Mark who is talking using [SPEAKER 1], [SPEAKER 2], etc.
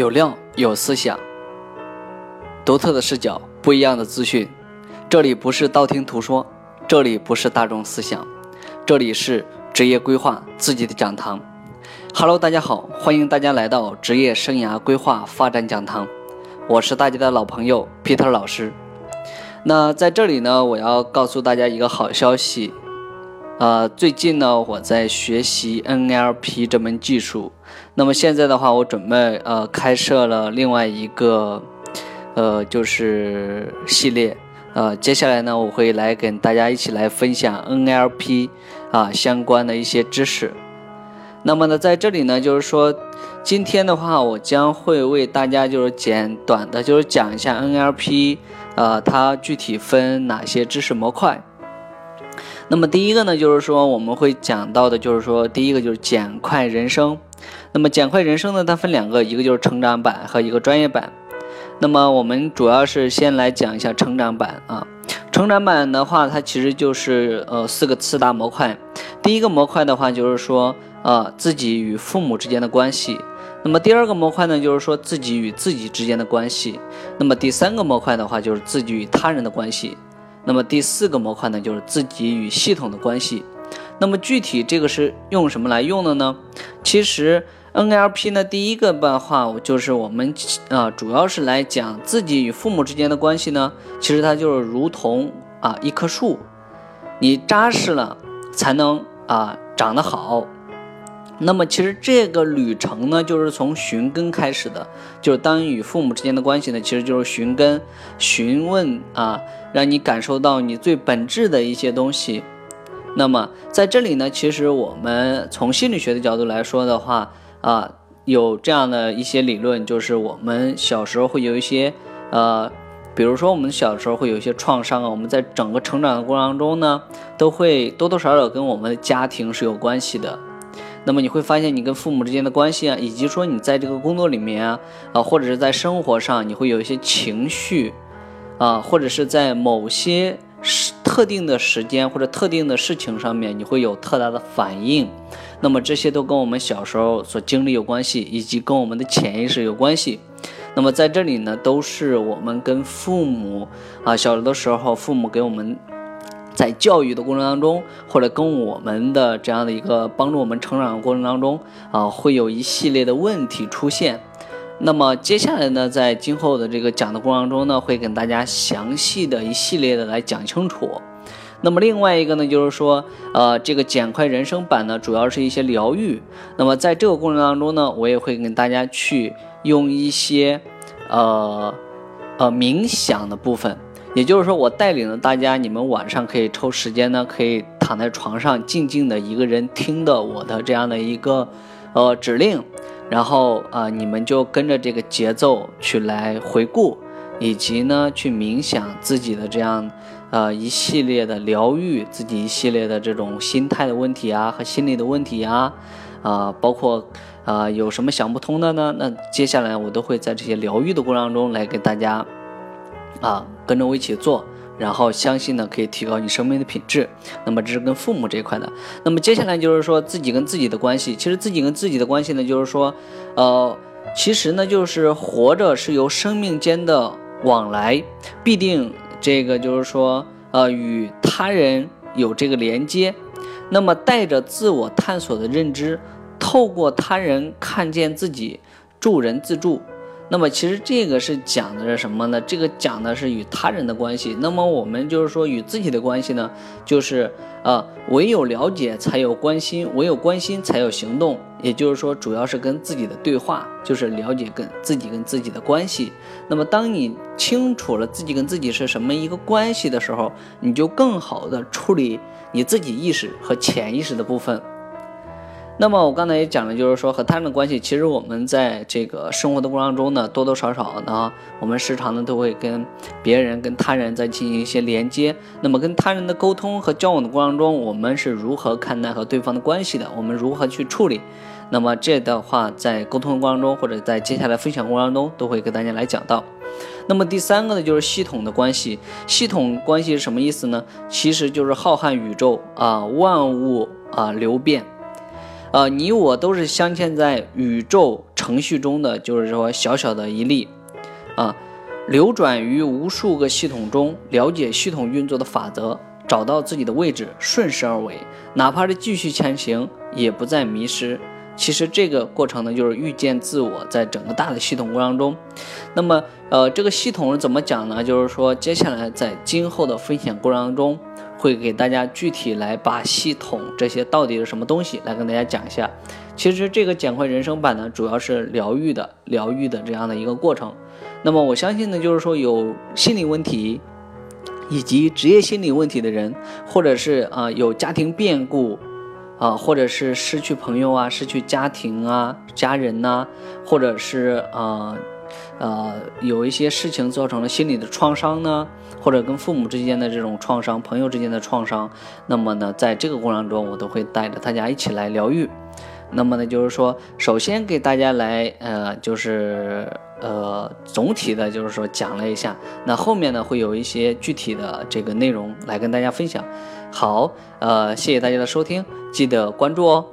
[SPEAKER 1] 有料有思想，独特的视角，不一样的资讯。这里不是道听途说，这里不是大众思想，这里是职业规划自己的讲堂。Hello，大家好，欢迎大家来到职业生涯规划发展讲堂。我是大家的老朋友 Peter 老师。那在这里呢，我要告诉大家一个好消息。呃，最近呢，我在学习 NLP 这门技术。那么现在的话，我准备呃开设了另外一个呃就是系列。呃，接下来呢，我会来跟大家一起来分享 NLP 啊相关的一些知识。那么呢，在这里呢，就是说今天的话，我将会为大家就是简短的，就是讲一下 NLP，呃，它具体分哪些知识模块。那么第一个呢，就是说我们会讲到的，就是说第一个就是简快人生。那么简快人生呢，它分两个，一个就是成长版和一个专业版。那么我们主要是先来讲一下成长版啊。成长版的话，它其实就是呃四个四大模块。第一个模块的话，就是说呃自己与父母之间的关系。那么第二个模块呢，就是说自己与自己之间的关系。那么第三个模块的话，就是自己与他人的关系。那么第四个模块呢，就是自己与系统的关系。那么具体这个是用什么来用的呢？其实 NLP 呢，第一个的话就是我们啊，主要是来讲自己与父母之间的关系呢。其实它就是如同啊一棵树，你扎实了才能啊长得好。那么其实这个旅程呢，就是从寻根开始的，就是当与父母之间的关系呢，其实就是寻根、询问啊，让你感受到你最本质的一些东西。那么在这里呢，其实我们从心理学的角度来说的话啊，有这样的一些理论，就是我们小时候会有一些呃，比如说我们小时候会有一些创伤啊，我们在整个成长的过程当中呢，都会多多少少跟我们的家庭是有关系的。那么你会发现，你跟父母之间的关系啊，以及说你在这个工作里面啊，啊，或者是在生活上，你会有一些情绪，啊，或者是在某些时特定的时间或者特定的事情上面，你会有特大的反应。那么这些都跟我们小时候所经历有关系，以及跟我们的潜意识有关系。那么在这里呢，都是我们跟父母啊，小的时候父母给我们。教育的过程当中，或者跟我们的这样的一个帮助我们成长的过程当中啊，会有一系列的问题出现。那么接下来呢，在今后的这个讲的过程当中呢，会跟大家详细的一系列的来讲清楚。那么另外一个呢，就是说，呃，这个简快人生版呢，主要是一些疗愈。那么在这个过程当中呢，我也会跟大家去用一些，呃，呃，冥想的部分。也就是说，我带领着大家，你们晚上可以抽时间呢，可以躺在床上静静的一个人听的我的这样的一个呃指令，然后啊，你们就跟着这个节奏去来回顾，以及呢去冥想自己的这样呃一系列的疗愈自己一系列的这种心态的问题啊和心理的问题啊啊，包括啊有什么想不通的呢？那接下来我都会在这些疗愈的过程当中来给大家。啊，跟着我一起做，然后相信呢可以提高你生命的品质。那么这是跟父母这一块的。那么接下来就是说自己跟自己的关系。其实自己跟自己的关系呢，就是说，呃，其实呢就是活着是由生命间的往来，必定这个就是说，呃，与他人有这个连接。那么带着自我探索的认知，透过他人看见自己，助人自助。那么其实这个是讲的是什么呢？这个讲的是与他人的关系。那么我们就是说与自己的关系呢，就是呃，唯有了解才有关心，唯有关心才有行动。也就是说，主要是跟自己的对话，就是了解跟自己跟自己的关系。那么当你清楚了自己跟自己是什么一个关系的时候，你就更好的处理你自己意识和潜意识的部分。那么我刚才也讲了，就是说和他人的关系，其实我们在这个生活的过程中呢，多多少少呢，我们时常呢都会跟别人、跟他人在进行一些连接。那么跟他人的沟通和交往的过程中，我们是如何看待和对方的关系的？我们如何去处理？那么这的话，在沟通的过程中，或者在接下来分享过程中，都会跟大家来讲到。那么第三个呢，就是系统的关系。系统关系是什么意思呢？其实就是浩瀚宇宙啊，万物啊流变。呃，你我都是镶嵌在宇宙程序中的，就是说小小的一粒，啊，流转于无数个系统中，了解系统运作的法则，找到自己的位置，顺势而为，哪怕是继续前行，也不再迷失。其实这个过程呢，就是遇见自我，在整个大的系统过程中。那么，呃，这个系统是怎么讲呢？就是说，接下来在今后的分享过程中，会给大家具体来把系统这些到底是什么东西来跟大家讲一下。其实这个简会人生版呢，主要是疗愈的、疗愈的这样的一个过程。那么我相信呢，就是说有心理问题以及职业心理问题的人，或者是啊有家庭变故。啊，或者是失去朋友啊，失去家庭啊，家人呐，或者是啊，呃，有一些事情造成了心理的创伤呢，或者跟父母之间的这种创伤，朋友之间的创伤，那么呢，在这个过程中，我都会带着大家一起来疗愈。那么呢，就是说，首先给大家来，呃，就是呃，总体的，就是说讲了一下，那后面呢，会有一些具体的这个内容来跟大家分享。好，呃，谢谢大家的收听，记得关注哦。